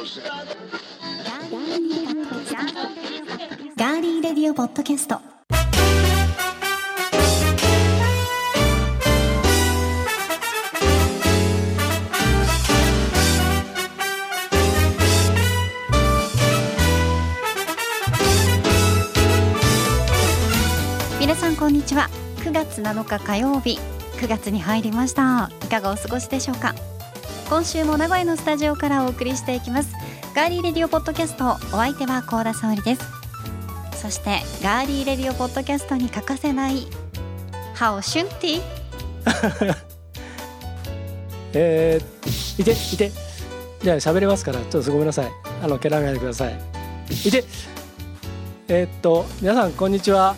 ガーリーレディオポッドキャスト。皆さんこんにちは。9月7日火曜日。9月に入りました。いかがお過ごしでしょうか？今週も名古屋のスタジオからお送りしていきます。ガーリーレディオポッドキャストお相手は高田沙織です。そしてガーリーレディオポッドキャストに欠かせないハオシュンティ。えー、いていて。じゃあ喋れますからちょっとごめんなさい。あの蹴らないでください。いて。えーっと皆さんこんにちは。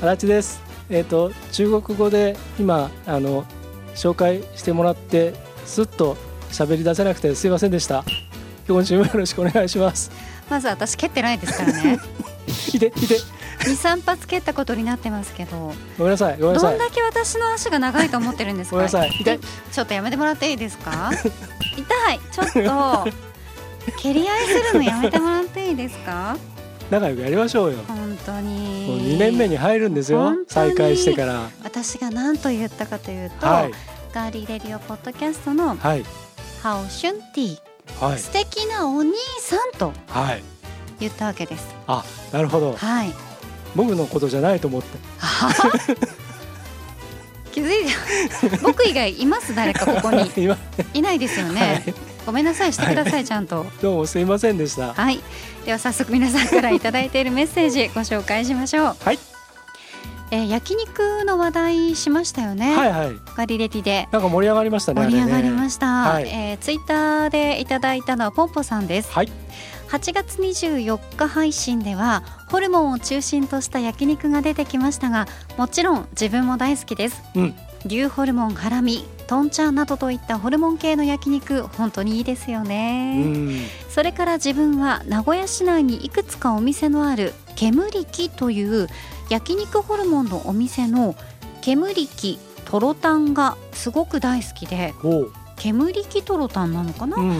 足立です。えーっと中国語で今あの紹介してもらってすっと喋り出せなくてすいませんでした。今週もよろしくお願いします。まず私蹴ってないですからね。いていて二三発蹴ったことになってますけど。ごめんなさいごめんなさい。どんだけ私の足が長いと思ってるんですか？ごめんなさい。痛い。ちょっとやめてもらっていいですか？痛い。ちょっと蹴り合いするのやめてもらっていいですか？仲良くやりましょうよ。本当もうに2年目に入るんですよ再開してから。私が何と言ったかというと、はい。ガーリーレディオポッドキャストのはいハオシュンティ、はい。素敵なお兄さんとはい。言ったわけです。あなるほど。はい。僕のことじゃないと思って。は 気づいて僕以外います？誰かここに。今いないですよね、はい。ごめんなさい。してください、ちゃんと。どうもすいませんでした。はい。では早速皆さんからいただいているメッセージご紹介しましょう。はいえー焼肉の話題しましたよね、はいはい。ガリレディで。なんか盛り上がりましたね盛り上がりましした、はい。えーツイッターでいただいたのはポンポさんです。はい。8月24日配信ではホルモンを中心とした焼肉が出てきましたがもちろん自分も大好きです、うん。牛ホルモンハラミトンチャンなどといったホルモン系の焼肉本当にいいですようね、ん。それから自分は名古屋市内にいくつかお店のある煙木という焼肉ホルモンのお店の煙木トロタンがすごく大好きで煙木トロタンなのかな、うんう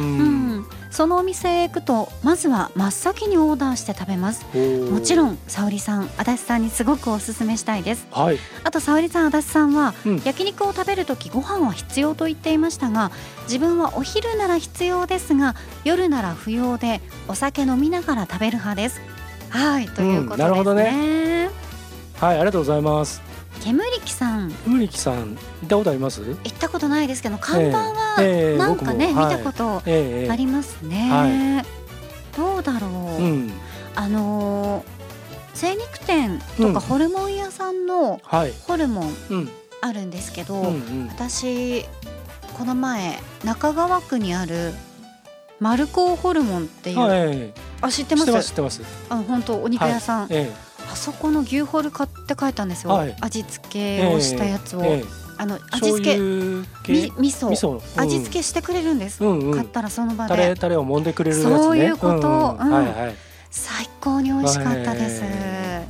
ん、そのお店へ行くとまずは真っ先にオーダーして食べます。ももちろん沙織さん足立さんにすごくおすすめしたいです。はい。あと沙織さん足立さんは、うん。焼肉を食べるときご飯は必要と言っていましたが自分はお昼なら必要ですが夜なら不要でお酒飲みながら食べる派です。はいということですね,、なるほどはいありがとうございます。煙木さん。ムリキさん行ったことあります？行ったことないですけど看板はええなんかね、僕もはい。見たことええありますね、はどうだろう、うん。あのー精肉店とうん。かホルモン屋さんのはい。ホルモンうん。あるんですけど、私この前中川区にあるマルコーホルモンっていう、はいあ知ってます？知ってますあ本当お肉屋さん、えあそこの牛ホル買って帰ったんですよ、はい。味付けをしたやつを、ええあの味醤付け油系？み味噌。味噌。うん。味付けしてくれるんです、うんうん。買ったらその場タレでタレを揉んでくれるやつね。そういうこと。んうん。うん。はいはい。最高に美味しかったです、へ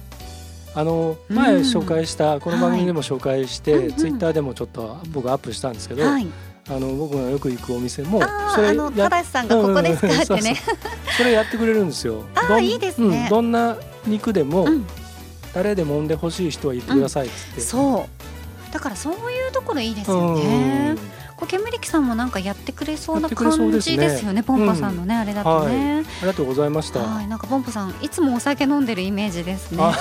あのうん。前紹介したこの番組でも紹介して、はい。うんうん。ツイッターでもちょっと僕アップしたんですけど、はい。あの僕がよく行くお店もあそれーあのや正さんがここですか？うんうんってね。そう。それやってくれるんですよ。あーどんいいですね。うんどんな肉でも、うんタレで揉んでほしい人は言ってくださいっつって。そうだからそういうところいいですようんね。こう煙木さんもなんかやってくれそうな感ですねじですよね。ポンポさんのね、あれだとね。ありがとうございました。はい、なんかポンポさんいつもお酒飲んでるイメージですね。あ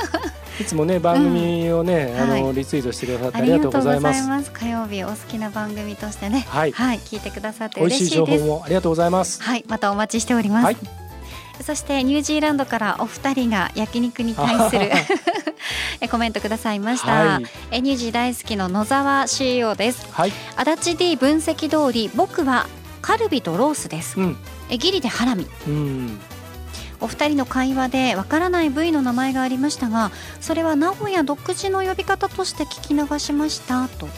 いつもね番組をね、あのはいリツイートしてくださってあありがとうございます。火曜日お好きな番組としてね、はい、はい、聞いてくださって美味しい情報嬉しいです。もありがとうございます。はい、またお待ちしております。はいそしてニュージーランドからお二人が焼肉に対する えコメントくださいました。はいえニュージー大好きの野沢 CEO です。はい、足立 D 分析通り僕はカルビとロースですうん、えギリでハラミうん、お二人の会話でわからない部位の名前がありましたがそれは名古屋独自の呼び方として聞き流しましたと、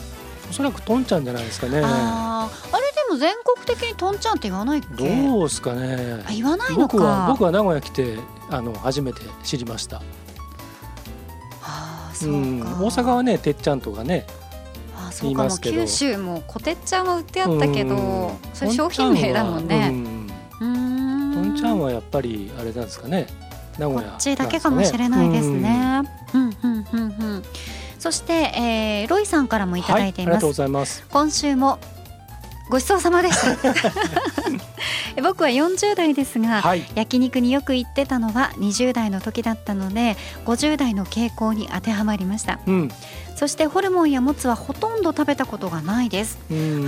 おそらくトンちゃんじゃないですかね。あーあれでも全国的にトンちゃんって言わないっけ？どうですかねあ。言わないのか僕は僕は名古屋来てあの初めて知りました。あーそううか、ん、大阪はねてっちゃんとかね。あーそうかも九州もこてっちゃんは売ってあったけどうんそれ商品名だもんねトンちゃんはうーんちゃんはやっぱりあれなんですかね名古屋、こっちだけかもしれないですね。うんうんうんうんそして、えー、ロイさんからもいただいています。はい、ありがとうございます。今週もごちそうさまでした。僕は40代ですが、はい、焼肉によく行ってたのは20代の時だったので50代の傾向に当てはまりました、うん、そしてホルモンやもつはほとんど食べたことがないです。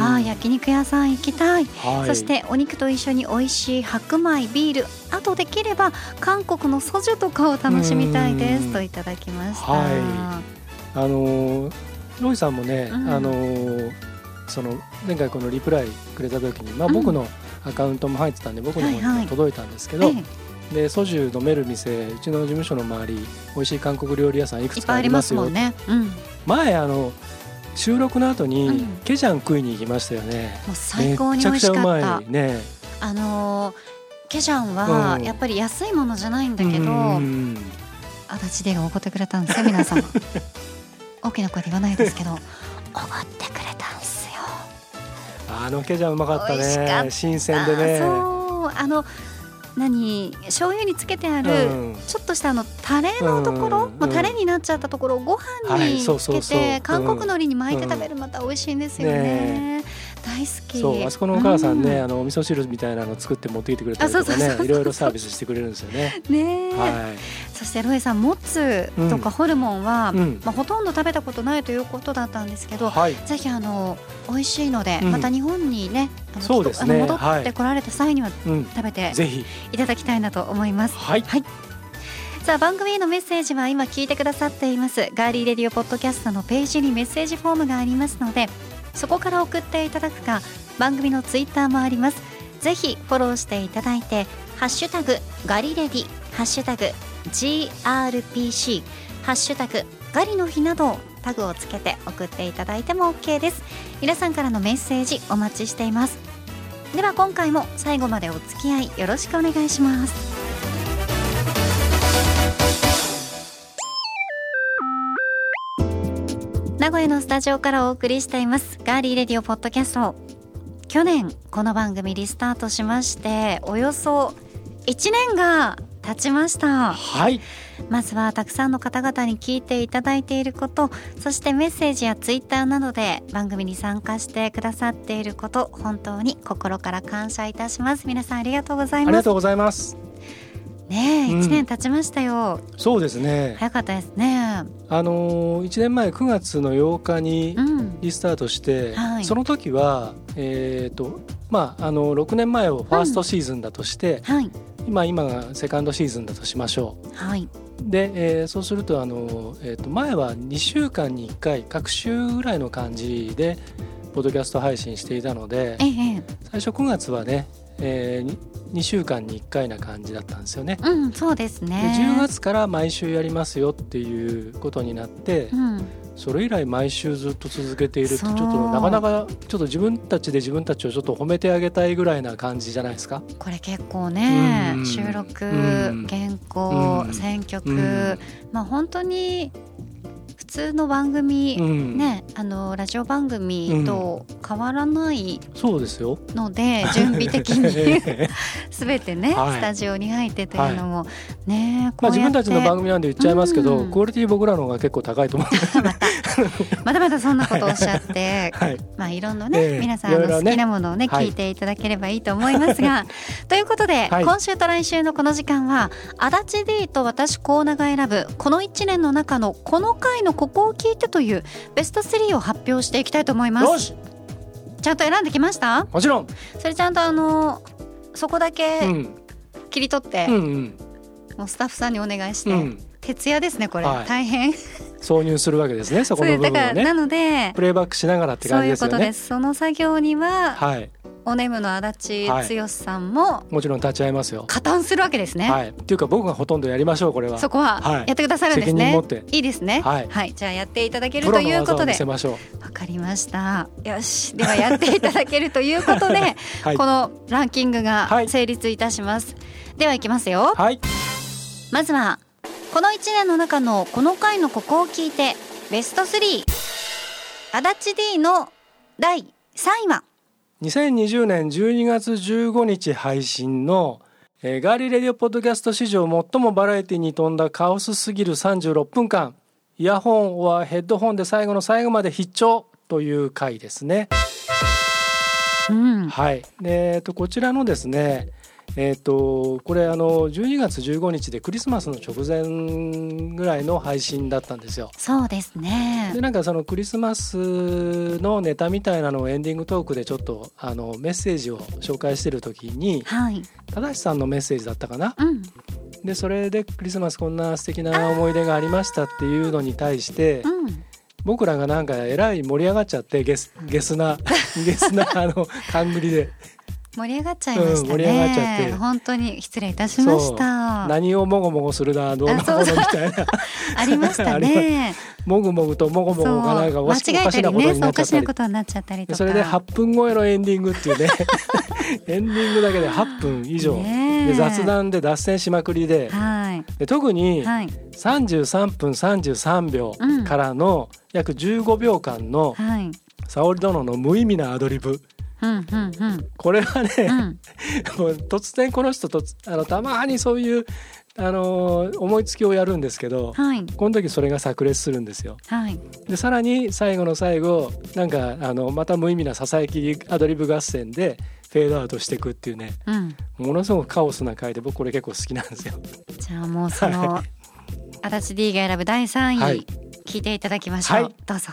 ああ焼肉屋さん行きたい、はい、そしてお肉と一緒に美味しい白米ビールあとできれば韓国のソジュとかを楽しみたいですといただきました、はい、あのロイさんもね、うん、あのその前回このリプライくれた時に、まあ、僕のアカウントも入ってたんで、僕の方にも届いたんですけど、でソジュ飲める店うちの事務所の周り美味しい韓国料理屋さんいくつかありますよ。ね、うん、前あの収録の後に、うん、ケジャン食いに行きましたよね。もう最高に美味しかった。ね。あのケジャンはやっぱり安いものじゃないんだけど、うん、足立でがおごってくれたんですよ皆さん 大きな声で言わないですけどおごってくれあのケジャンうまかったね。新鮮でね。そう。あの何？醤油につけてある、ちょっとしたあのタレのところ、もうタレになっちゃったところをご飯につけて韓国海苔に巻いて食べるまた美味しいんですよね。大好き。そうあそこのお母さんね、うん、あのお味噌汁みたいなの作って持ってきてくれたりとかねいろいろサービスしてくれるんですよね。ねはい、そしてロエさんもつとかホルモンは、うん、まあ、ほとんど食べたことないということだったんですけど、はい、ぜひあの美味しいので、また日本にねあのそうですね。戻ってこられた際には食べて、ぜひ。いただきたいなと思います。はい、はい。さあ番組へのメッセージは今聞いてくださっています。ガーリーレディオポッドキャストのページにメッセージフォームがありますのでそこから送っていただくか番組のツイッターもあります。ぜひフォローしていただいてハッシュタグガリレディハッシュタグ GRPC ハッシュタグガリの日などタグをつけて送っていただいても OK です。皆さんからのメッセージお待ちしています。では今回も最後までお付き合いよろしくお願いします。名古屋のスタジオからお送りしています。ガーリーレディオポッドキャスト。去年この番組リスタートしましておよそ1年が経ちました。はい。まずはたくさんの方々に聞いていただいていることそしてメッセージやツイッターなどで番組に参加してくださっていること本当に心から感謝いたします。皆さんありがとうございます。ありがとうございますね一、うん、年経ちましたよ。そうですね。早かったですね。あの一年前9月の8日にリスタートして、うんはい、その時はえっ、ー、とまああの6年前をファーストシーズンだとして、うん、はい、今今がセカンドシーズンだとしましょう。はい。で、えー、そうするとあの、えー、と前は2週間に1回各週ぐらいの感じでポッドキャスト配信していたので、ええ、最初9月はね、えー、2週間に1回な感じだったんですよね。うん、そうですね。で10月から毎週やりますよっていうことになって、うん、それ以来毎週ずっと続けているってちょっとなかなかちょっと自分たちで自分たちをちょっと褒めてあげたいぐらいな感じじゃないですか？これ結構ね、うん、収録、うん、原稿、選曲、まあ本当に普通の番組、うん、ねあのラジオ番組と変わらないそうですよ。ので、準備的に すべてね、はい、スタジオに入ってというのも、はい、ねまあ自分たちの番組なんで言っちゃいますけど、うん、クオリティ僕らの方が結構高いと思うまだまだそんなことをおっしゃって、はい、まあいろんなね、えー、皆さんの好きなものをね、ね、聞いていただければいいと思いますが、ということで、今週と来週のこの時間は足立 D と私コーナが選ぶこの1年の中のこの回のここを聞いてというベスト3を発表していきたいと思います。ちゃんと選んできました？もちろん。それちゃんとあのそこだけ切り取って、うんうん、もうスタッフさんにお願いして、うん、徹夜ですねこれ、はい、大変。挿入するわけですねそこの部分をね。なのでプレイバックしながらって感じですよね。そういうことです。その作業には、はい、おねむの足立剛さんも、はい、もちろん立ち会いますよ。加担するわけですね。はい。っていうか僕がほとんどやりましょうこれは。そこはやってくださるんですね、い、いですね。はい、はい、じゃあやっていただけるということで。わかりました。よし。ではやっていただけるということで、はい、このランキングが成立いたします、ではいきますよ。はい。まずはこの1年の中のこの回のここを聞いてベスト3足立 D の第3位は？2020年12月15日配信のえーガーリーレディオポッドキャスト史上最もバラエティに富んだカオスすぎる36分間イヤホンはヘッドホンで最後の最後まで必聴という回ですね。うん。はい。でえっとこちらのですねえっとこれあの12月15日でクリスマスの直前ぐらいの配信だったんですよそうですねで。なんかそのクリスマスのネタみたいなのをエンディングトークでちょっとあのメッセージを紹介してる時にはい。正さんのメッセージだったかな？うん。でそれでクリスマスこんな素敵な思い出がありましたっていうのに対してうん。僕らがなんかえらい盛り上がっちゃってゲスゲスな ゲスなあの勘繰りで盛り上がっちゃいましたね。うん盛り上がっちゃって本当に失礼いたしました。何をもごもごするなどうのこうのみたいなありましたね。もぐもぐともごもごがなんかおかしなことになっちゃったりなことになっちゃったりとか。それで8分超えのエンディングっていうね エンディングだけで8分以上、で雑談で脱線しまくりではい。で特にはい。33分33秒うんからの約15秒間のはい。沙織殿の無意味なアドリブうんうんうん。これはね、うん。突然この人とあのたまにそういう、あのー思いつきをやるんですけどはい。この時それが炸裂するんですよ。はい。でさらに最後の最後なんかあのまた無意味なささやきアドリブ合戦でフェードアウトしていくっていうねうん。ものすごくカオスな回で僕これ結構好きなんですよ。じゃあもうその、足立 D が選ぶ第3位、はい聞いていただきましょう。はいどうぞ。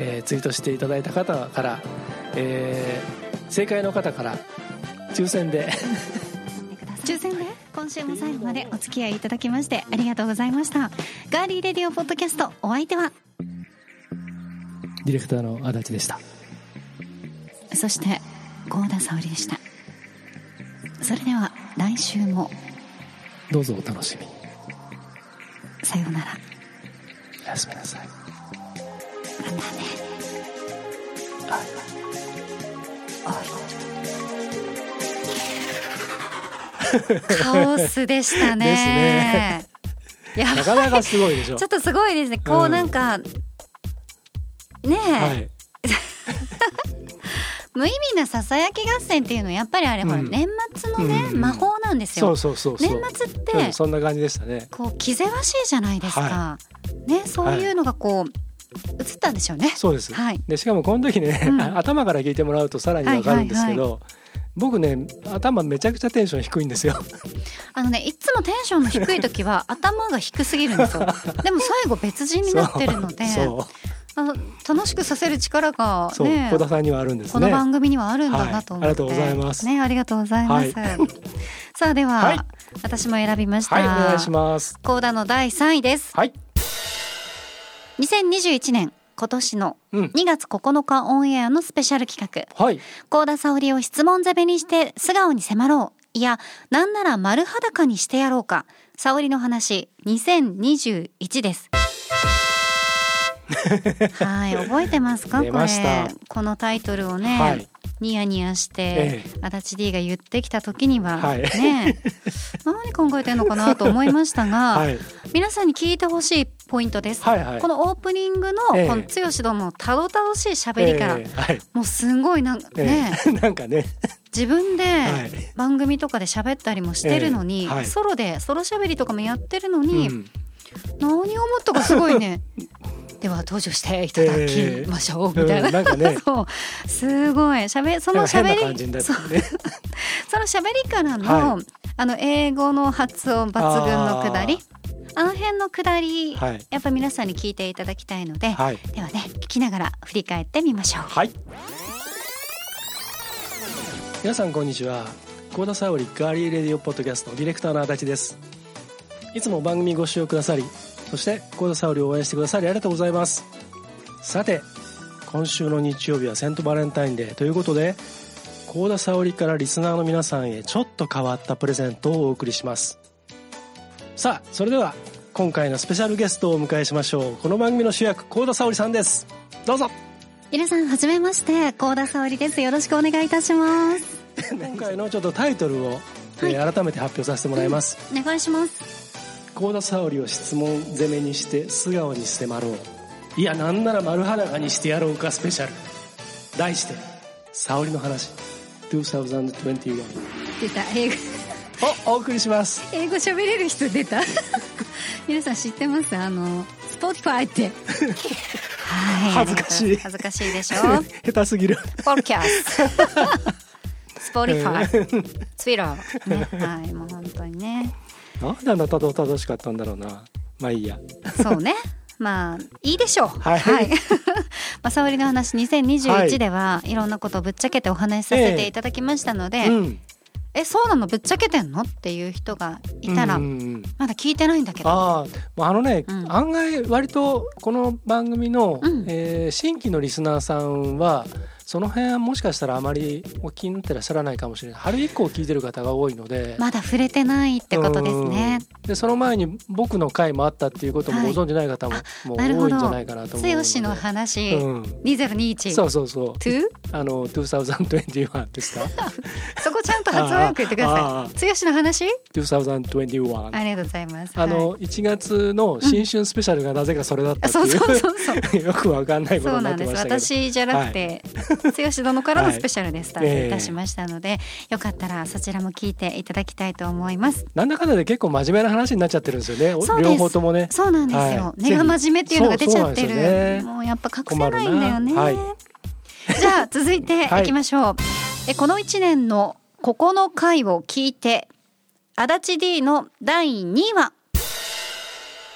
えーツイートしていただいた方から、えー正解の方から抽選で。抽選で今週も最後までお付き合いいただきましてありがとうございました。ガーリーレディオポッドキャストお相手はディレクターの足立でした。そして幸田沙織でした。それでは来週もどうぞお楽しみに。さようなら。おやすみなさいカオスでしたね。いやなかなかすごいでしょ。ちょっとすごいですね。こううんなんか、ねえ、はい。無意味なささやき合戦っていうのはやっぱりあれ、ほらうん。年末のね、うん。魔法なんですよ。そうそうそう年末って、うんそんな感じでしたね。こう気ぜわしいじゃないですか、はねそういうのがこう映ったんでしょうね。そうです、はい。でしかもこの時ね、うん。頭から聞いてもらうとさらにわかるんですけど、僕ね頭めちゃくちゃテンション低いんですよ。あのねいつもテンションの低い時は 頭が低すぎるんですよ。でも最後別人になってるのであの楽しくさせる力がね小田さんにはあるんですこのね番組にはあるんだなと思って、はい。ありがとうございます。ねありがとうございます、はい。さあでは、はい。私も選びました、はいお願いします。コーダの第3位です。はい2021年今年のうん。2月9日オンエアのスペシャル企画。はい。高田沙織を質問攻めにして素顔に迫ろう。いやなんなら丸裸にしてやろうか。沙織の話2021です はい覚えてますか？これ。このタイトルをね、はい。ニヤニヤして、ええ。足立 D が言ってきた時には、はい。ね 何考えてんのかなと思いましたが、はい。皆さんに聞いてほしいポイントです、はいはい。このオープニングのええ。この剛殿のたどたどしい喋りから、えーはい。もうすごいなんかえね、ーなんかね。自分ではい。番組とかで喋ったりもしてるのに、ええはい。ソロでソロ喋りとかもやってるのうに、ん。何を思ったかすごいねでは登場していただきましょう、みたいな,、うんなんかね そうすごい。しゃべそのなんか変な喋感じになりね。そ の喋りからの、はい。あの英語の発音抜群のくだり。あの辺のくだり、はい。やっぱ皆さんに聞いていただきたいので、はい。ではね聞きながら振り返ってみましょう。はい。皆さんこんにちは。高田沙織ガーリーレディオポッドキャストディレクターの足立です。いつも番組ご視聴くださりそして高田沙織を応援してくださりありがとうございます。さて今週の日曜日はセントバレンタインデーということで幸田沙織からリスナーの皆さんへちょっと変わったプレゼントをお送りします。さあそれでは今回のスペシャルゲストをお迎えしましょう。この番組の主役幸田沙織さんです。どうぞ。皆さんはじめまして。幸田沙織です。よろしくお願いいたします。今回のちょっとタイトルを、はい。えー、改めて発表させてもらいます、うん、お願いします高田沙織を質問攻めにして素顔に迫ろう。いやなんなら丸裸にしてやろうかスペシャル。題して沙織の話。2021出た。英語。おお送りします。英語喋れる人出た。皆さん知ってます？あの Spotify って。は い恥ずかしい。恥ずかしいでしょ？下手すぎる。 Podcast Spotify Twitter、ね、はいもう本当にねなんであんなたどたどしかったんだろうな。まあいいや。そうね。まあいいでしょう。はい、はい、まあ沙織の話2021ではいろんなことをぶっちゃけてお話しさせていただきましたので、えーうん。えそうなのぶっちゃけてんの？っていう人がいたら、まだ聞いてないんだけど。ああのね、うん、案外割とこの番組の、うん、えー、新規のリスナーさんはその辺はもしかしたらあまりお気になってらっしゃらないかもしれない。春以降聞いてる方が多いので。まだ触れてないってことですね。でその前に僕の回もあったっていうこともご存じない方も,、もう多いんじゃないかなと思うので。剛の話、うん、2021そうそうそう?あの2021ですか？そこちゃんと発音よく言ってください。剛の話？2021ありがとうございます。あの、は1月の新春スペシャルがなぜかそれだったっていう、うん、そうそうそうそう。よくわかんないことになってましたけど。私じゃなくて、はい剛殿からのスペシャルでスタートいたしましたので、はいえー、よかったらそちらも聞いていただきたいと思います。なんだかんだで結構真面目な話になっちゃってるんですよね。両方ともね。そうなんですよ、はい、根が真面目っていうのが出ちゃってる、ね、もうやっぱ隠せないんだよね、はい、じゃあ続いていきましょう、はい、えこの一年のここの回を聞いて足立 D の第2位は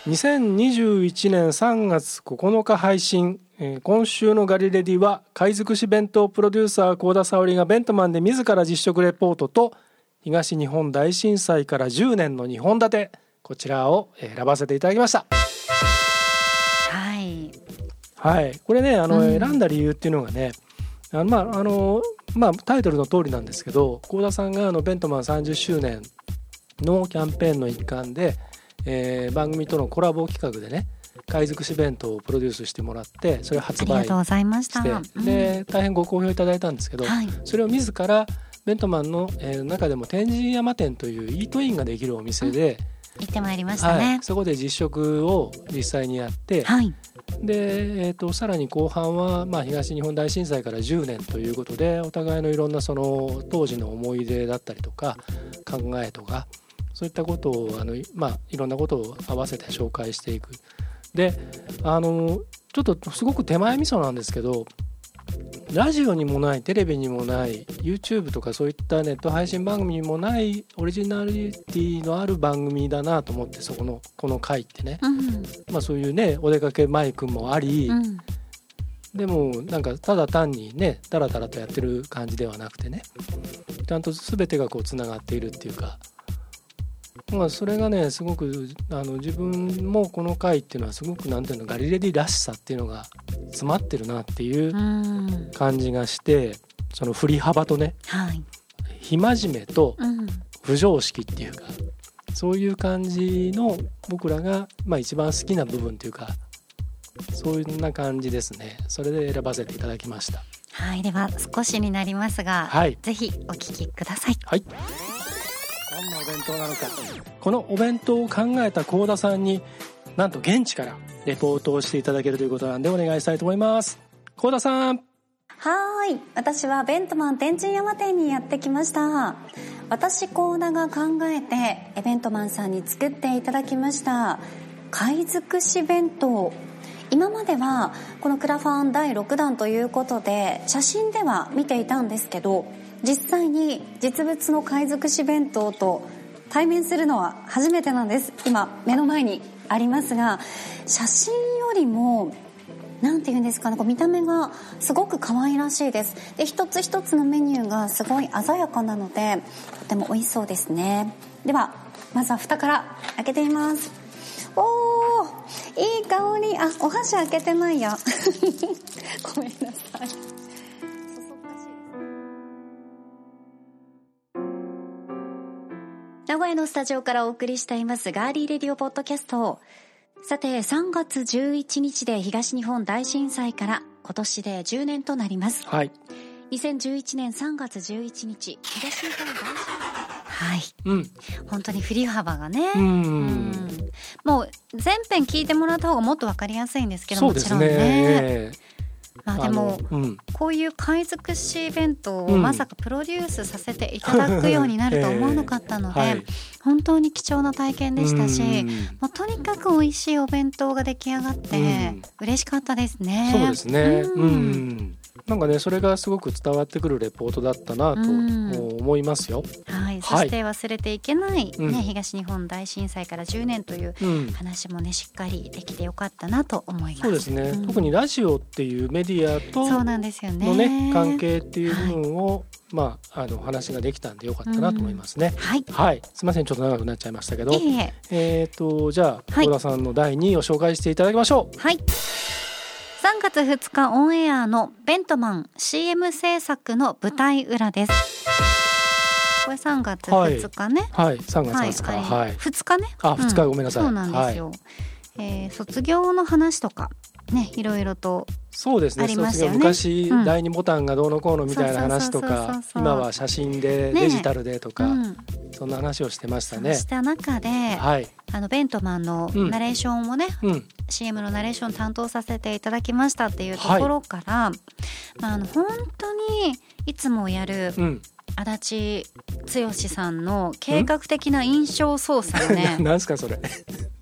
？2021年3月9日配信えー、今週のガリレディは貝尽くし弁当プロデューサー幸田沙織がベントマンで自ら実食レポートと東日本大震災から10年の2本立て。こちらを選ばせていただきました。はい。はいこれねあの、うん、選んだ理由っていうのがねあのまああのまあタイトルの通りなんですけど幸田さんがあのベントマン30周年のキャンペーンの一環で、えー、番組とのコラボ企画でね貝尽くし弁当をプロデュースしてもらってそれを発売してで大変ご好評いただいたんですけど、はい、それを自らベントマンの、えー、中でも天神山店というイートインができるお店で、行ってまいりましたね、はい、そこで実食を実際にやって、はい、で、えーと、さらに後半は、まあ、東日本大震災から10年ということでお互いのいろんなその当時の思い出だったりとか考えとかそういったことをあの、まあ、いろんなことを合わせて紹介していくであのちょっとすごく手前味噌なんですけどラジオにもないテレビにもない YouTube とかそういったネット配信番組にもないオリジナリティのある番組だなと思ってそこのこの回ってね、うん、まあそういうねお出かけマイクもあり、うん、でもなんかただ単にねダラダラとやってる感じではなくてねちゃんと全てがこうつながっているっていうかまあ、それがねすごくあの自分もこの回っていうのはすごくなんていうのガリレディらしさっていうのが詰まってるなっていう感じがしてその振り幅とね、はい、非真面目と不常識っていうか、そういう感じの僕らが、まあ、一番好きな部分というかそういうな感じですね。それで選ばせていただきました。はいでは少しになりますが、はい、ぜひお聞きください。はい。どんなお弁当なのか。このお弁当を考えた幸田さんになんと現地からレポートをしていただけるということなんでお願いしたいと思います。幸田さん。はい。私はベントマン天神山店にやってきました。私幸田が考えてベントマンさんに作っていただきました。貝尽くし弁当。今まではこのクラファン第6弾ということで写真では見ていたんですけど実際に実物の貝尽くし弁当と対面するのは初めてなんです。今目の前にありますが写真よりも何て言うんですかねこう見た目がすごく可愛らしいです。で一つ一つのメニューがすごい鮮やかなのでとても美味しそうですね。ではまずは蓋から開けてみます。おーいい香り。あお箸開けてないや。ごめんなさい。名古屋のスタジオからお送りしていますガーリーレディオポッドキャスト。さて3月11日で東日本大震災から今年で10年となります。はい。2011年3月11日東日本大震災。はい。うん本当に振り幅がね。ううん。んもう全編聞いてもらった方がもっとわかりやすいんですけどそうですもちろんねねまあでもうんこういう貝尽くしイベントをうんまさかプロデュースさせていただくようになると思わなかったので、はい本当に貴重な体験でしたし、うんもうとにかく美味しいお弁当が出来上がって、うん嬉しかったですね。そうですね。ううんん。なんかねそれがすごく伝わってくるレポートだったなとうん思いますよ。はい、そはいして忘れていけない、ねうん東日本大震災から10年といううん。話もねしっかりできてよかったなと思います。そうですね、うん特にラジオっていうメディアとそうなんですよね。のね関係っていう部分を、まああの話ができたんでよかったなと思いますね。はい。はい、すみませんちょっと長くなっちゃいましたけど、いえいええっ、とじゃあはい小田さんの第2位を紹介していただきましょう。はい。3月2日オンエアのベントマン CM 制作の舞台裏です。これ3月2日ね。はい、3月20日、はい。2日ね。あ、2日うんごめんなさい。そうなんですよ。えー卒業の話とかねいろいろとそうですね。ありましたよね昔、うん第二ボタンがどうのこうのみたいな話とか今は写真でねデジタルでとか、うん、そんな話をしてましたねし。た中で、はい。あのベントマンのうんナレーションをね、うん。CM のナレーション担当させていただきましたっていうところから、まあ、あの本当にいつもやるうん。足立剛さんの計画的な印象操作がね なんすかそれ？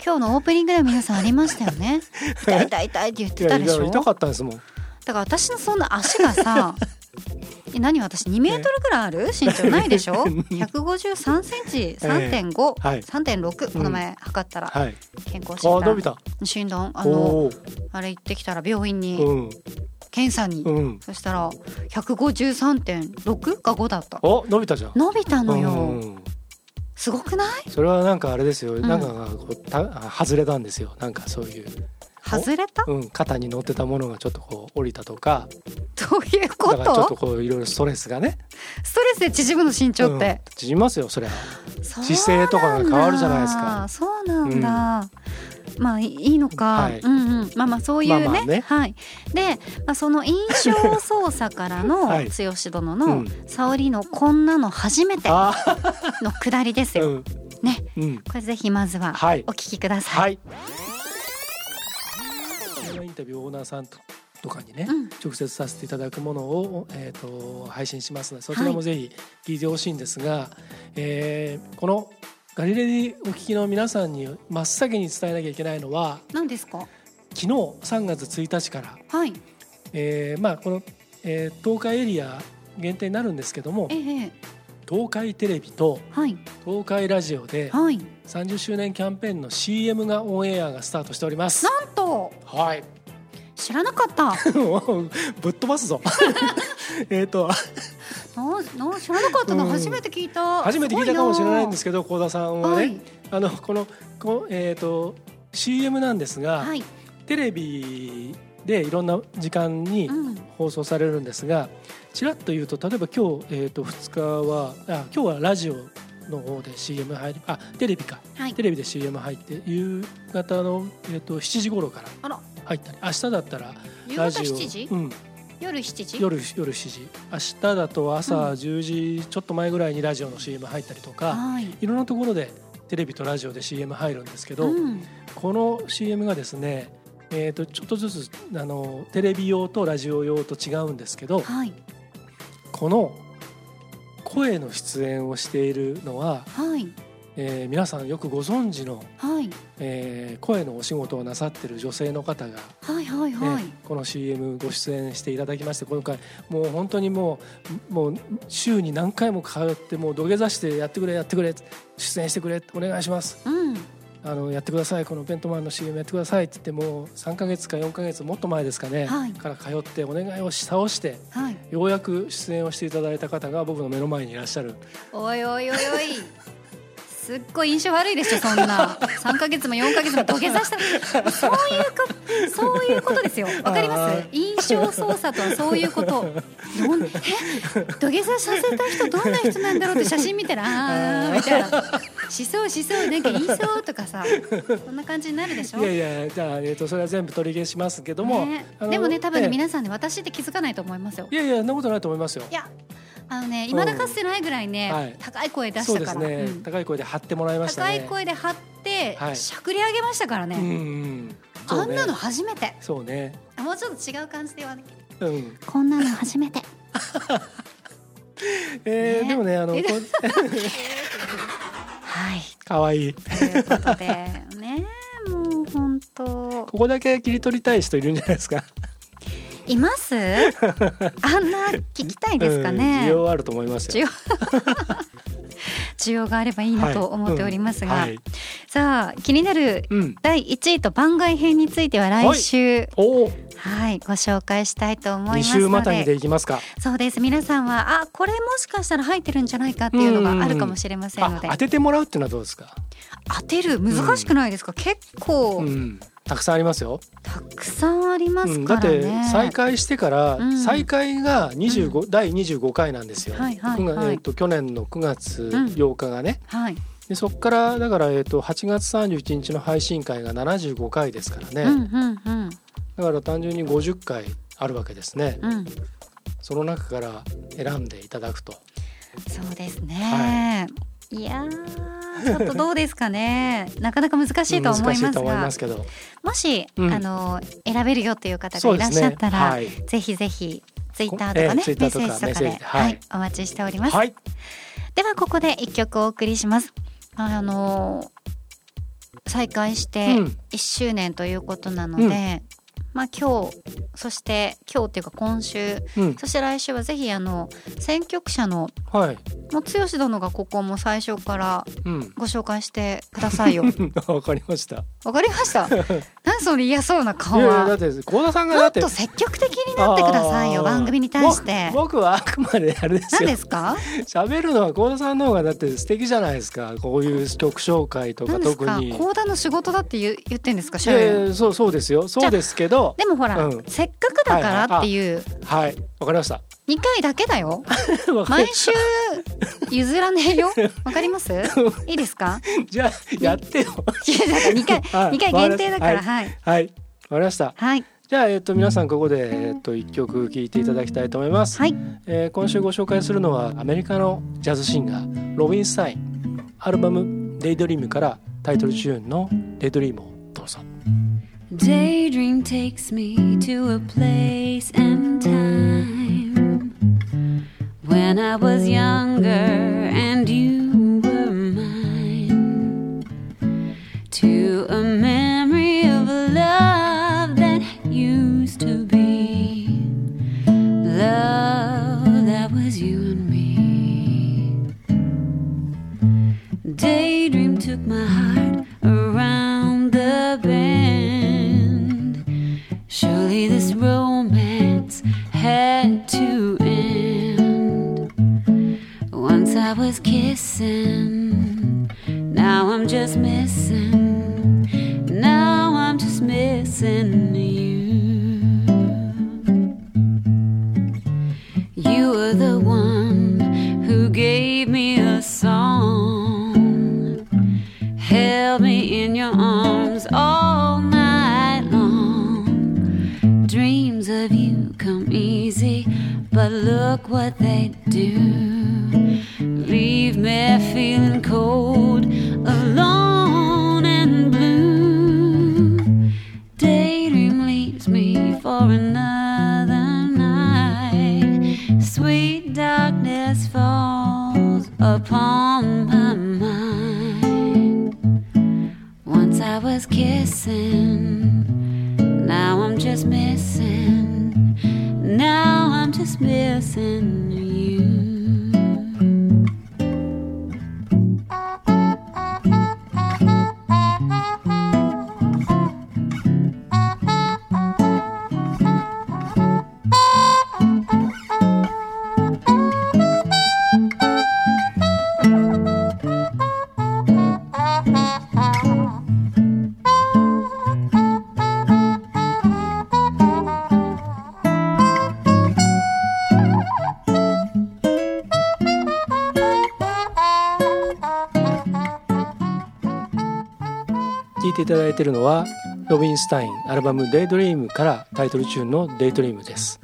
今日のオープニングでは皆さんありましたよね痛い 痛い痛いって言ってたでしょ？や痛かったんですもん。だから私のそんな足がさ え何私2メートルぐらいある？身長ないでしょ？153センチ3.5、はい3.6この前測ったらはい。健康診あ、伸び断た。診断？あの。あれ行ってきたら病院にうん。検査に、うん。そしたら153.6か5だったお、伸びたじゃん。伸びたのよ、うんすごくない？それはなんかあれですよ。んなんかがこうたあ外れたんですよ。なんかそういう。外れた？うん、肩に乗ってたものがちょっとこう降りたとか、どういうこだからちょっととこういろいろストレスがね。ストレスで縮むの身長って、うん縮みますよ。そりゃ。姿勢とかが変わるじゃないですかそうなんだ、まあいいのか、はい。うんうん。まあまあそういうね,、まあまあね。はい。で、まあ、その印象操作からの はい。剛殿うのん。沙織のこんなの初めてあ、のくだりですよ、うん、ね。うん。これぜひまずははい。お聞きください、はい。このインタビューをオーナーさんととかにね、うん。直接させていただくものを、えー、と配信しますのでそちらもぜひ聞いてほしいんですが、えーこのガリレディお聞きの皆さんに真っ先に伝えなきゃいけないのは何ですか？昨日3月1日から、はい。えーまあ、この、えー東海エリア限定になるんですけどもええ東海テレビとはい。東海ラジオではい。30周年キャンペーンの CM がオンエアがスタートしております。なんとはい。知らなかった。ぶっ飛ばすぞ。えっとなな知らなかったの、うん。初めて聞いた。初めて聞いたかもしれないんですすけど幸田さんはね、ごい。なあのこのこえっ、と CM なんですが、はい、はいテレビでいろんな時間にうん、放送されるんですが、ちらっと言うと例えば今日、えー、と2日はあ今日はラジオの方で CM 入りあテレビか。はい。テレビで CM 入って夕方の、えー、と7時頃から入ったり明日だったら夕方ラジオ7時？うん、夜7時？夜夜7時。明日だと朝10時ちょっと前ぐらいにラジオの CM 入ったりとか、はい。いろんなところでテレビとラジオで CM 入るんですけど、うん、この CM がですね、えー、とちょっとずつあのテレビ用とラジオ用と違うんですけどはい。この声の出演をしているのは、はいえー皆さんよくご存知の、はい。えー声のお仕事をなさってる女性の方が、はいはいねはい、この CM ご出演していただきまして今回もう本当にもうもう週に何回も通ってもう土下座してやってくれやってくれ出演してくれお願いします。うん。あのやってください。このベントマンの CM やってくださいって言ってもう3か月か4か月もっと前ですかね、はい。から通ってお願いをし倒してはい。ようやく出演をしていただいた方が僕の目の前にいらっしゃる。おいおいおいおい すっごい印象悪いでしょそんな。3か月も4か月も土下座した。そういうこそういうことですよ。わかります？印象操作とはそういうこと。どんえ？土下座させた人どんな人なんだろうって写真見たらあーみたいな。しそうしそうなんか言いそうとかさそんな感じになるでしょ？いやいやじゃあ、えー、とそれは全部取り消しますけども、ね。でもね多分ねええ。皆さんね私って気づかないと思いますよ。いやいやそんなことないと思いますよ。いやあのね未だかつてないぐらいね、はい。高い声出したから、そうですね、うん。高い声で張ってもらいました高ねい声で張って、はい。しゃくり上げましたからね、うんうんそうんなの初めて。そうね。あもうちょっと違う感じで言わなきゃ。うん。こんなの初めて。えーね。でもねあのはい。かわいい。ということでねもう本当。ここだけ切り取りたい人いるんじゃないですかいます？あんな聞きたいですかうんね、需要あると思いますよ。需要。があればいいなと思っておりますが、はい。うんさあ気になるうん。第1位と番外編については来週。おお。はい、ご紹介したいと思いま二すの週またぎででいきますか。そうです。皆さんはあこれもしかしたら入ってるんじゃないかっていうのがあるかもしれませんので。あ当ててもらうっていうのはどうですか？当てる？難しくないですか、結構、うんたくさんありますよ、たくさんありまうん、すからだってね、再開してから、うん。再開が25、第25回なんですよ、はいはい9月はい。えー、と去年の9月うん。8日がね、はい、でそこからだから、えー、と8月31日の配信会が75回ですからね、うんうんうん。だから単純に50回あるわけですね、うん。その中から選んでいただくと。そうですね、い、やーちょっとどうですかね。なかなか難しいと思いますが。ますけど。もし、うん。あの選べるよっていう方がいらっしゃったら、はい、ぜひぜひツイッターとかね、ええ Twitter とかメッセージとかで、はい。はい。お待ちしております、はい、ではここで一曲お送りします。あの再開してうん。1周年ということなので、うんまあ今日そして今日っていうか今週。うん、そして来週はぜひあの選曲者のはい、もう剛殿がここも最初からうん、ご紹介してくださいよ。わかりました。わかりました？何その嫌そうない顔やいやだはって幸田さんがだって。もっと積極的になってくださいよ番組に対して。ぼ僕はあくまであれです何よですか？喋るのは幸田さんの方がだって素敵じゃないですか。こういう曲紹介とか特に。か高田の仕事だって言う言ってんですか？い社員やいやそうそうですよ。そうですけどでもほら、うん。せっかくだからっていう。はいわかりました。2回だけだよ。わかり毎週譲らねえよ。わかります？いいですか？じゃあやってよ。いやだから2回はい。二回限定だからわはい。はい。わかりました。はい。じゃあえっと皆さんここでえっと一曲聴いていただきたいと思います、はい。えー今週ご紹介するのはアメリカのジャズシンガーロビン・スタインアルバム「デイドリーム」からタイトルチューンの「デイドリーム」をどうぞ Daydream takes me to a place and time when I was younger and you were mine. To a memory of love that used to be love that was you and me. Daydream took my heart around to end. Once I was kissing, now I'm just missing. Now I'm just missing you. You were the one who gave me a song, held me in your arms all night of you come easy, but look what they do. Leave me feeling cold, missing 聴いてるのはロビン・スタインアルバム「デイドリームからタイトルチューンの「デイドリームです。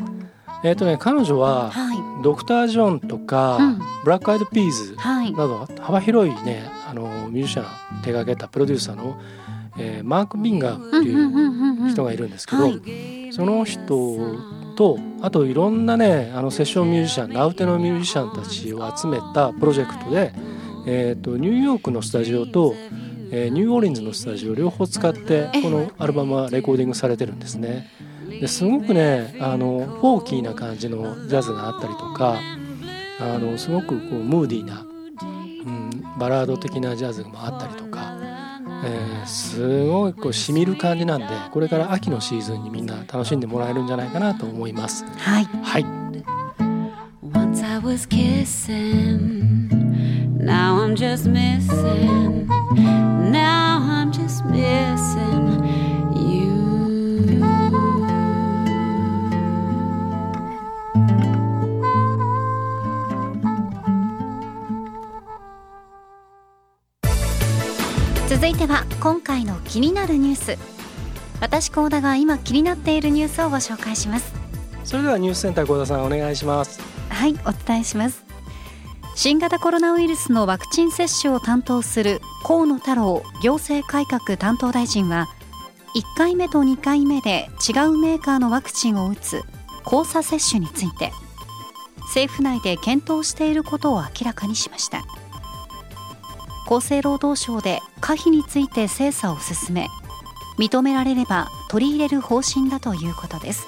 えっ、とね彼女ははい。ドクター・ジョンとか、うん。ブラック・アイド・ピーズはい。など幅広いねあのミュージシャンを手掛けたプロデューサーの、えーマーク・ビンガーっていう人がいるんですけど、はい。その人とあといろんなねあのセッションミュージシャン名うてのミュージシャンたちを集めたプロジェクトで、えー、とニューヨークのスタジオと、えーニューオーリンズのスタジオ両方使ってええこのアルバムはレコーディングされてるんですね。ですごくねあのフォーキーな感じのジャズがあったりとかあのすごくこうムーディーな、うん、バラード的なジャズもあったりとか、えーすごいこうしみる感じなんでこれから秋のシーズンにみんな楽しんでもらえるんじゃないかなと思います。はいはい Once I was kissing, now I'm just missing. Now I'm just missing you. 続いては今回の気になるニュース私高田が今気になっているニュースをご紹介しますそれではニュースセンター幸田さんお願いします。はいお伝えします新型コロナウイルスのワクチン接種を担当する河野太郎行政改革担当大臣は1回目と2回目で違うメーカーのワクチンを打つ交差接種について政府内で検討していることを明らかにしました。厚生労働省で可否について精査を進め認められれば取り入れる方針だということです。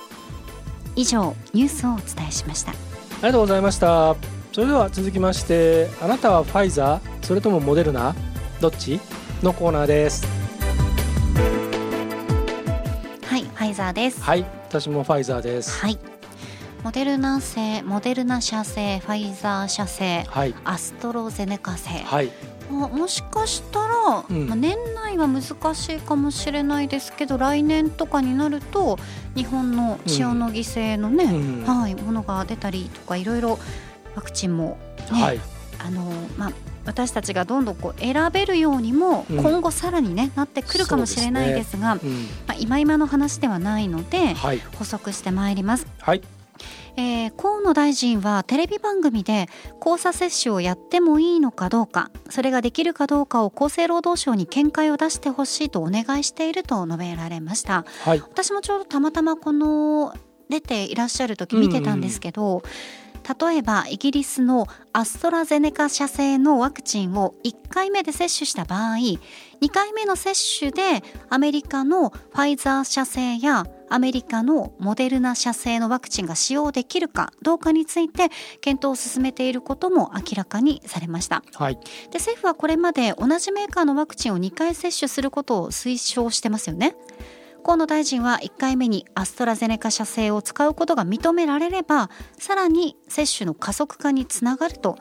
以上ニュースをお伝えしました。ありがとうございました。それでは続きましてあなたはファイザーそれともモデルナどっち？のコーナーです。はい、ファイザーです。はい私もファイザーです。はい。モデルナ製、モデルナ社製、ファイザー社製、はいアストロゼネカ製。はいももしかしたら、うんまあ年内は難しいかもしれないですけど、来年とかになると日本の塩野義製のね、うんはいものが出たりとかいろいろワクチンもね、はい。あのまあ私たちがどんどんこう選べるようにもうん。今後さらにね、なってくるかもしれないですが、うん。まあ今今の話ではないのではい。補足してまいります。はい。えー河野大臣はテレビ番組で交差接種をやってもいいのかどうかそれができるかどうかを厚生労働省に見解を出してほしいとお願いしていると述べられました。はい。私もちょうどたまたまこの出ていらっしゃる時見てたんですけど、例えばイギリスのアストラゼネカ社製のワクチンを1回目で接種した場合2回目の接種でアメリカのファイザー社製やアメリカのモデルナ社製のワクチンが使用できるかどうかについて検討を進めていることも明らかにされました。はい。で政府はこれまで同じメーカーのワクチンを2回接種することを推奨してますよね河野大臣は1回目にアストラゼネカ社製を使うことが認められればさらに接種の加速化につながると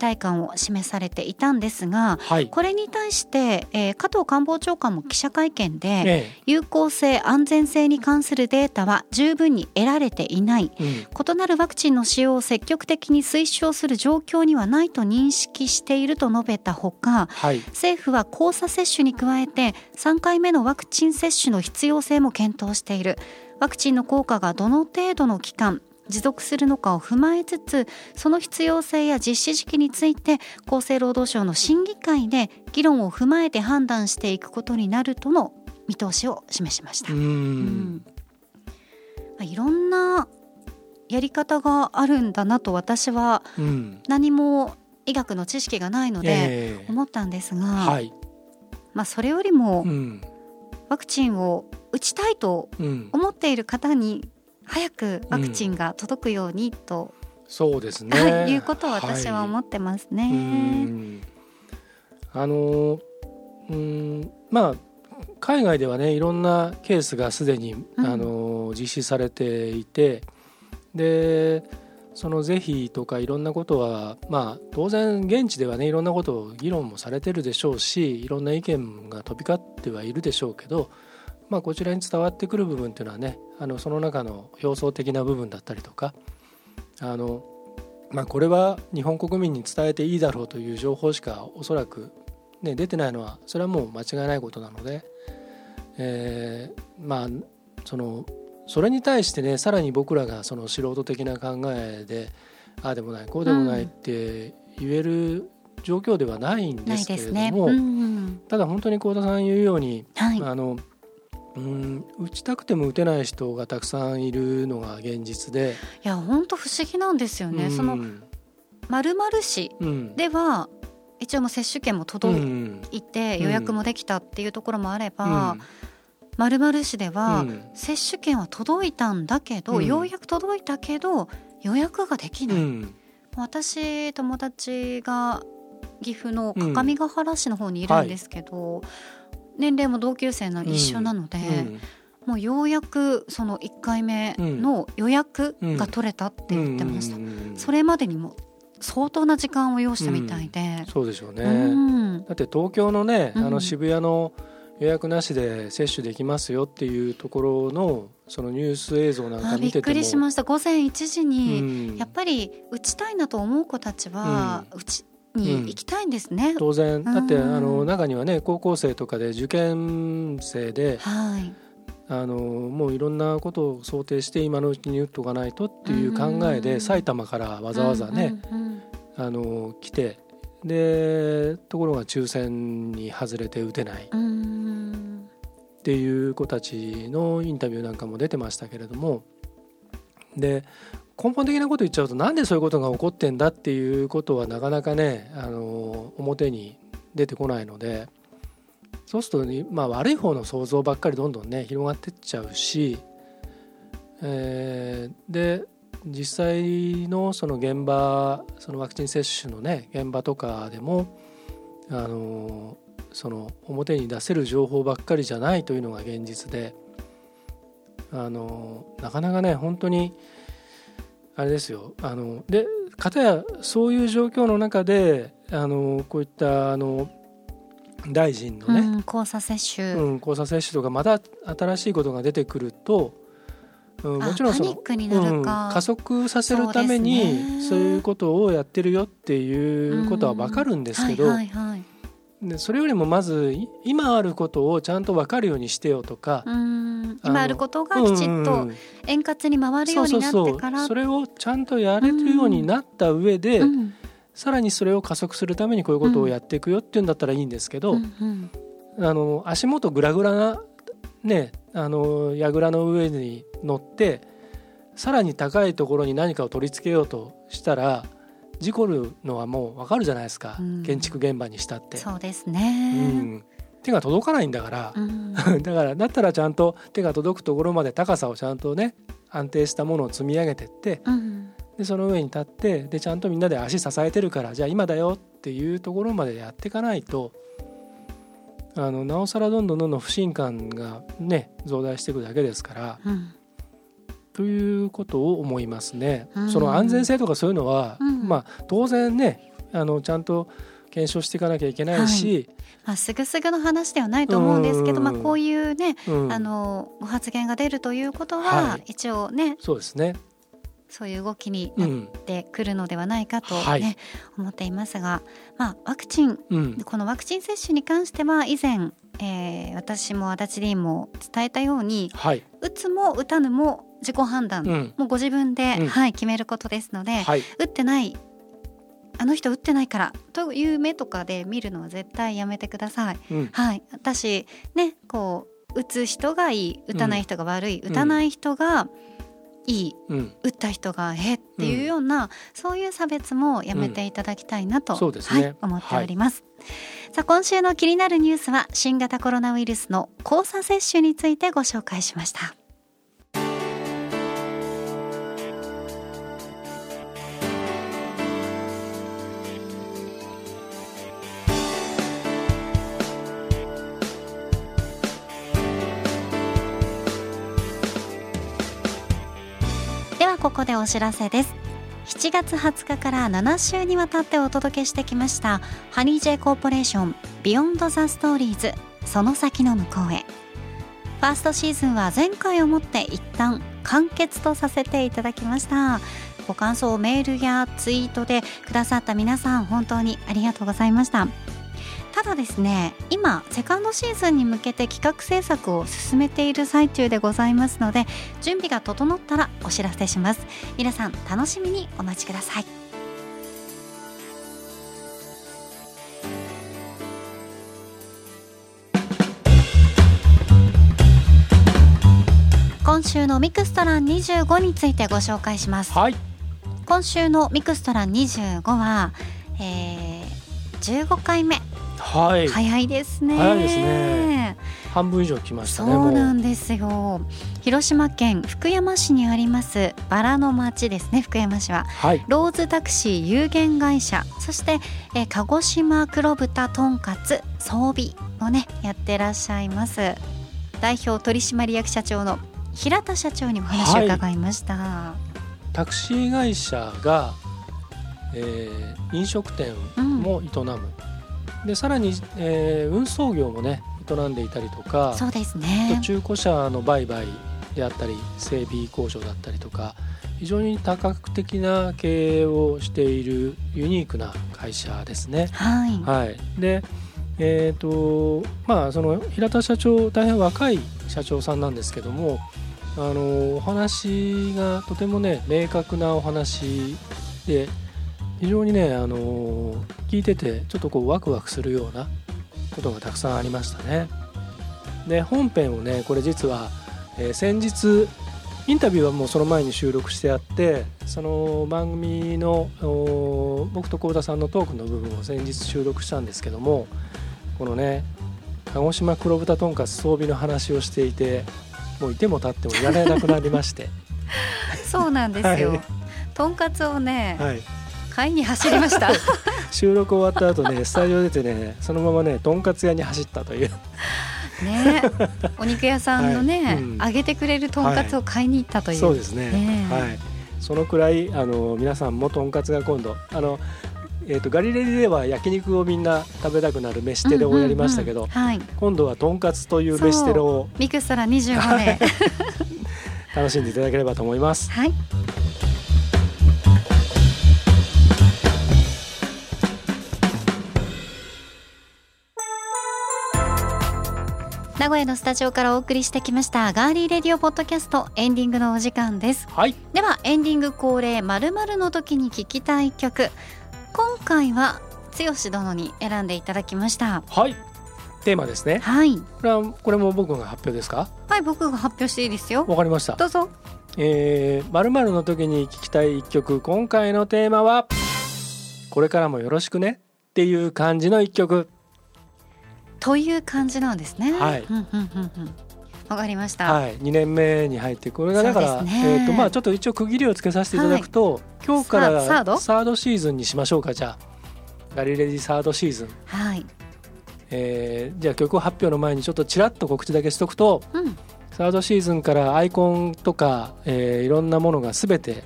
待感を示されていたんですがはい。これに対して、えー加藤官房長官も記者会見で、え有効性安全性に関するデータは十分に得られていない。えうん。異なるワクチンの使用を積極的に推奨する状況にはないと認識していると述べたほかはい。政府は交差接種に加えて3回目のワクチン接種の必要性も検討している。ワクチンの効果がどの程度の期間持続するのかを踏まえつつその必要性や実施時期について厚生労働省の審議会で議論を踏まえて判断していくことになるとの見通しを示しました。う。うん。まあいろんなやり方があるんだなと私はうん何も医学の知識がないのでええ。思ったんですが、はい。まあ、それよりもうん。ワクチンを打ちたいとうん。思っている方に早くワクチンが届くようにと、そうですね。は いいうことを私は思ってますうね。ん。あのうんまあ海外ではねいろんなケースがすでに、うん。あの実施されていてでその是非とかいろんなことはまあ当然現地ではねいろんなことを議論もされてるでしょうしいろんな意見が飛び交ってはいるでしょうけど、まあ、こちらに伝わってくる部分っていうのはねあのその中の表層的な部分だったりとかあのまあ、これは日本国民に伝えていいだろうという情報しかおそらく、ね、出てないのはそれはもう間違いないことなのでえーまあそのそれに対してねさらに僕らがその素人的な考えでああでもないこうでもないって言える状況ではないんですけ。れども、うんただ本当に幸田さん言うように、はい。あのうん打ちたくても打てない人がたくさんいるのが現実で、いや本当不思議なんですよね。うん。そのまるまる市うん。では一応もう接種券も届うん。いてうん。予約もできたっていうところもあれうばん、まるまる市ではうん。接種券は届いたんだけど、うん。ようやく届いたけど予約ができない。うん。私友達が岐阜の各務原市の方にいるんですけど、年齢も同級生の一緒なので、うんもうようやくその1回目の予約が取れたって言ってました、それまでにも相当な時間を要したみたいで、そうでしょうね。うん。だって東京のね、うん。あの渋谷の予約なしで接種できますよっていうところのそのニュース映像なんかあびっくりしました。午前1時に、うん。やっぱり打ちたいなと思う子たちは、うちに行きたいんですね、当然。だって、うん。あの中にはね高校生とかで受験生ではい。あのもういろんなことを想定して今のうちに打っとかないとっていう考えでうん埼玉からわざわざね、うんうんうん。あの来てでところが抽選に外れて打てない。うん。っていう子たちのインタビューなんかも出てましたけれども。で根本的なこと言っちゃうとなんでそういうことが起こってんだっていうことはなかなかねあの表に出てこないのでそうするとね、まあ、悪い方の想像ばっかりどんどんね広がってっちゃうし、えーで実際のその現場そのワクチン接種のね現場とかでもあのその表に出せる情報ばっかりじゃないというのが現実であのなかなかね本当にあれですよ。あので片やそういう状況の中であのこういったあの大臣のね、うん交差接種、うん、交差接種とかまた新しいことが出てくると、うん、あもちろんそのうん加速させるためそうにそういうことをやってるよっていうことは分かるんですけど、はいはいはいでそれよりもまずい今あることをちゃんと分かるようにしてよとか、今あることがきちっと円滑に回るようになってから。それをちゃんとやれるようになった上で、うん。さらにそれを加速するためにこういうことをやっていくよっていうんだったらいいんですけど、うん。うん。あの足元グラグラなねあの櫓の上に乗ってさらに高いところに何かを取り付けようとしたら事故るのはもう分かるじゃないですか、うん。建築現場にしたって。そうですうね、ん、手が届かないんだから。う、ん。だからだったらちゃんと手が届くところまで高さをちゃんとね安定したものを積み上げてってうん。でその上に立ってでちゃんとみんなで足支えてるからじゃあ今だよっていうところまでやっていかないとあのなおさらどんどんどんどん不信感がね増大していくだけですからうんということを思いますね。うん。その安全性とかそういうのは、うん。まあ当然ねあのちゃんと検証していかなきゃいけないし、まあ、すぐすぐの話ではないと思うんですけど、うん。まあ、こういうね、うん。あのご発言が出るということは、はい。一応ねそうですね。そういう動きになっうんてくるのではないかと、ねはい。思っていますが、まあ、ワクチン。うん。このワクチン接種に関しては以前、えー私も足立 D も伝えたようにはい、打つも打たぬも自己判断、うん。もうご自分で、うん。はい、決めることですので、はい、打ってないあの人打ってないからという目とかで見るのは絶対やめてください。うん。はい、私ねこう打つ人がいい打たない人が悪い、ん。打たない人がいいうん、打った人がえっていうような、そういう差別もやめていただきたいなと、そうですね。はい、思っております、さあ今週の気になるニュースは新型コロナウイルスの交差接種についてご紹介しましたここでお知らせです。7月20日から7週にわたってお届けしてきましたハニー J コーポレーションビヨンドザストーリーズその先の向こうへ。ファーストシーズンは前回をもって一旦完結とさせていただきました。ご感想をメールやツイートでくださった皆さん本当にありがとうございました。ただですね。今セカンドシーズンに向けて企画制作を進めている最中でございますので準備が整ったらお知らせします。皆さん楽しみにお待ちください。今週のミクストラン25についてご紹介します。はい。今週のミクストラン25は、えー、15回目はい、早いですね。早いですね。半分以上来ましたねそうなもんですよ。広島県福山市にありますバラの町ですね福山市は。はい。ローズタクシー有限会社。そして、えー鹿児島黒豚とんかつ装備をねやってらっしゃいます。代表取締役社長の平田社長にお話を伺いました、タクシー会社が、えー飲食店うんも営む、でさらに、えー運送業もね営んでいたりとかそうですね。中古車の売買であったり整備工場だったりとか非常に多角的な経営をしているユニークな会社ですね。はい、はい、でえーとまあその平田社長大変若い社長さんなんですけどもあのお話がとてもね明確なお話で非常にねあの聞いててちょっとこうワクワクするようなことがたくさんありましたね。で本編をねこれ実は、えー先日インタビューはもうその前に収録してあってその番組のお僕と幸田さんのトークの部分を先日収録したんですけどもこのね鹿児島黒豚とんかつ装備の話をしていてもういても立ってもいられなくなりまして、そうなんですよ、はい。とんかつをね、はい、買いに走りました収録終わった後ねスタジオ出てねそのままねとんかつ屋に走ったというねお肉屋さんのね、はいうん揚げてくれるとんかつを買いに行ったとい。う、そうですねねはいそのくらい。あの皆さんもとんかつが今度あの、えー、とガリレデでは焼肉をみんな食べたくなる飯テロをやりましたけど、うんうんうんはい。今度はとんかつという飯テロをミクストラ25で、楽しんでい。ただければと思い。ます。はい。名古屋のスタジオからお送りしてきましたガーリーレディオポッドキャストエンディングのお時間です。はい、ではエンディング恒例まるの時に聞きたい曲。今回は剛殿に選んでいただきました。はい、テーマですね。はい。これはこれも僕が発表ですか？はい僕が発表していいですよ。わかりました。どうぞ。えー、まるの時に聞きたい一曲。今回のテーマはこれからもよろしくね。っていう感じの一曲という感じなんですね。はい。うんうんうんうん。わかりました、はい。2年目に入ってこれがだから、ね。えーとまあちょっと一応区切りをつけさせていただくと、今日からササード？サードシーズンにしましょうかじゃあ。ガリレディサードシーズン、はい。えーじゃあ曲発表の前にちょっとちらっと告知だけしとくとうん。サードシーズンからアイコンとか、えーいろんなものが全て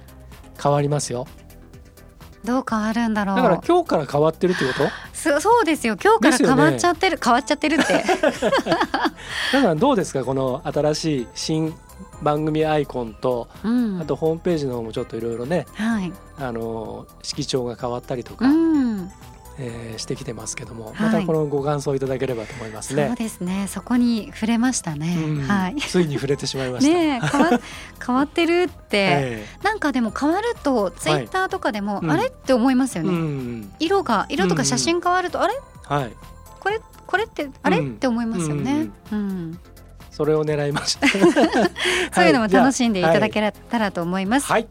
変わりますよ。どう変わるんだろう。だから今日から変わってるってこと？そそうですよ。今日から変わっちゃってる、変わっちゃってるって。皆さんどうですかこの新しい新番組アイコンとうん。あとホームページの方もちょっといろいろねはい。あの色調が変わったりとか、うんえーしてきてますけども、はい。またこのご感想いただければと思いますね。そう。ですね。そこに触れましたね、うん。はい。ついに触れてしまいました。ねえ変わ 変わってるって、えなんかでも変わるとツイッターとかでも、うん。あれって思いますよえうね、ん。色が色とか写真変わると、あれ？はいこれこれってあれ、うんって思いますよね、うんそれを狙いました。そういうのも楽しんでいただはい。けたらと思います。はい。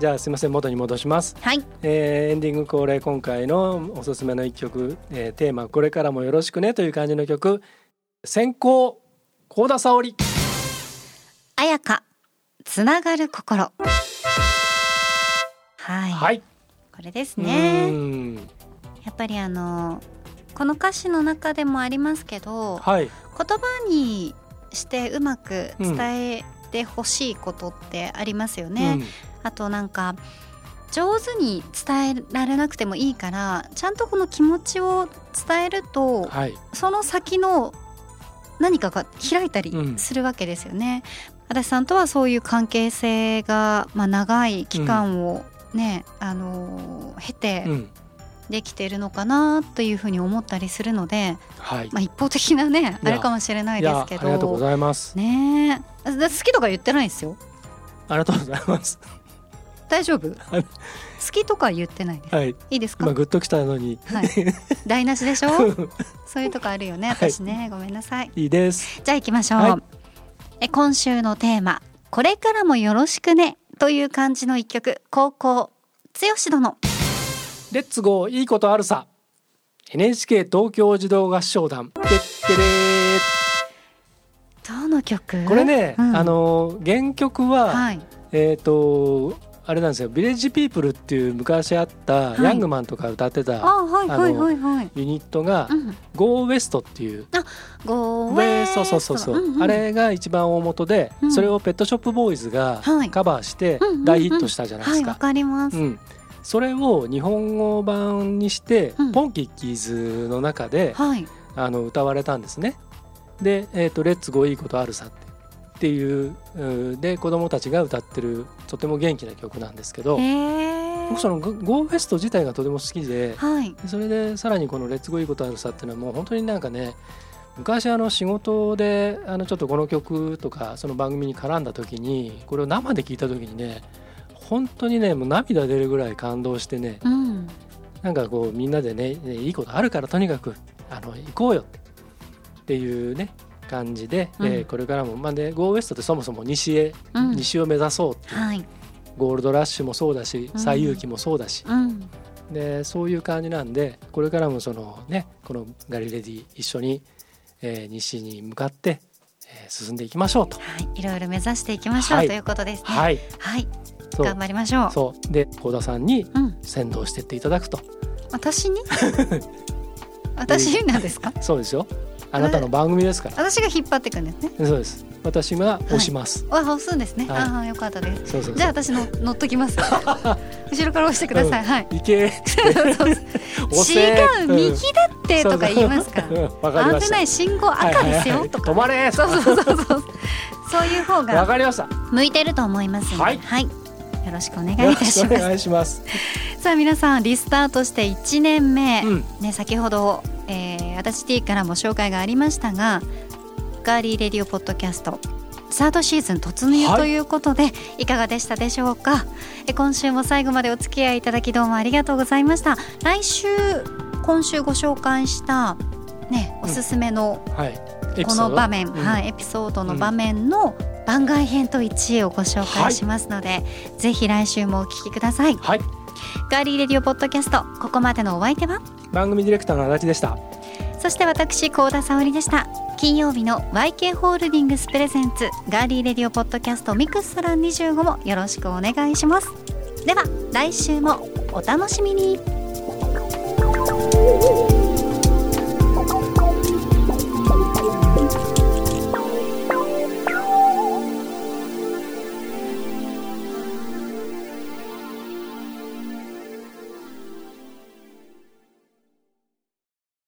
じゃあすみません元に戻します。はい、えーエンディング恒例今回のおすすめの一曲、えーテーマこれからもよろしくねという感じの曲先行高田沙織彩香つながる心。はい、はいこれですうね。んやっぱりあのこの歌詞の中でもありますけど、はい言葉にしてうまく伝えてほしいことってありますよね。あとなんか上手に伝えられなくてもいいからちゃんとこの気持ちを伝えるうとんはい。その先の何かが開いたりうん。するわけですよね。足立さんとはそういう関係性が、まあ、長い期間をね、あのー経て、うん。できているのかなというふうに思ったりするので、はい。まあ、一方的なねあれかもしれないですけありがとうごどざいます。ね。好きとか言ってないですよ。ありがとうございます大丈夫？はい。好きとか言ってないです？はい。いいですか？今グッときたのに。はい。台無しでしょ？そういうとこあるよね。私ね、ごめんなさい。いいです。じゃあ行きましょう、はい。え今週のテーマ。これからもよろしくね。という感じの一曲。高校剛殿レッツゴー。いいことあるさ。NHK 東京児童合唱団。てってれどの曲？ーこれね、うん。あの原曲は、はい。えっ、とあれなんですよ。ビレッジピープルっていう昔あったはい。ヤングマンとか歌ってたあはいはいはいはい。ユニットがうん。ゴーウエストっていう。ゴーウウェェイイそうそうそう。そう、んん。あれが一番大元で、うん。それをペットショップボーイズがはい。カバーして大ヒットしたじゃないですか。はいわかります、うん。それを日本語版にして、うん。ポンキッキーズの中ではい。あの歌われたんですね。で「えー、とレッツゴーいいことあるさ」っていううんで子供たちが歌ってるとても元気な曲なんですけど僕そのゴゴーフェスト自体がとても好きではい。それでさらにこの「レッツゴーいいことあるさ」っていうのはもう本当になんかね昔あの仕事であのちょっとこの曲とかその番組に絡んだ時にこれを生で聞いた時にね本当にねもう涙出るぐらい感動してねうん。なんかこうみんなでねねいいことあるからとにかくあの行こうよっていうね感じで、うん。えーこれからも、まあね、ゴーウエストってそもそも西へ、うん。西を目指そうっていうはい。ゴールドラッシュもそうだしうん。西遊記もそうだし、うん。でそういう感じなんでこれからもそのねこのガリレディ一緒に、えー西に向かって、えー進んでいきましょうと。はい。いろいろ目指していきましょう、はい。ということですね。はい。はい。頑張りましょう。そう。で幸田さんにうん。先導してっていただくと。私に？私なんですか？そうですよあなたの番組ですから。私が引っ張っていくんですね。そうです。私が押します、あ押すんですね、はい。ああよかったです。そうそうじゃあ私の乗っときます。後ろから押してください、はい。いけ違う右だってとか言いますから。危ない信号赤ですよ。とか、止まれそうそうそうそう。そういう方わがかりました。向いてると思いますははい。い、よろしくお願いよいたします。ろしくお願いします。さあ皆さんリスタートして1年目、うん。ね先ほど、えー、足立 T からも紹介がありましたがガーリーレディオポッドキャストサードシーズン突入はいということで、い、かがでしたでしょうか？え今週も最後までお付き合いいただきどうもありがとうございました。来週今週ご紹介したねおすすめのはい。この場面、うん。はい、エピソードの場面の番外編と1位をご紹介しますので、ぜひ来週もお聞きください。はい Girly Radio Podcast ここまでのお相手は？番組ディレクターの足立でした。そして私高田沙織でした。金曜日の YK ホールディングスプレゼンツガーリーレディオポッドキャストミクストラン25もよろしくお願いします。では来週もお楽しみに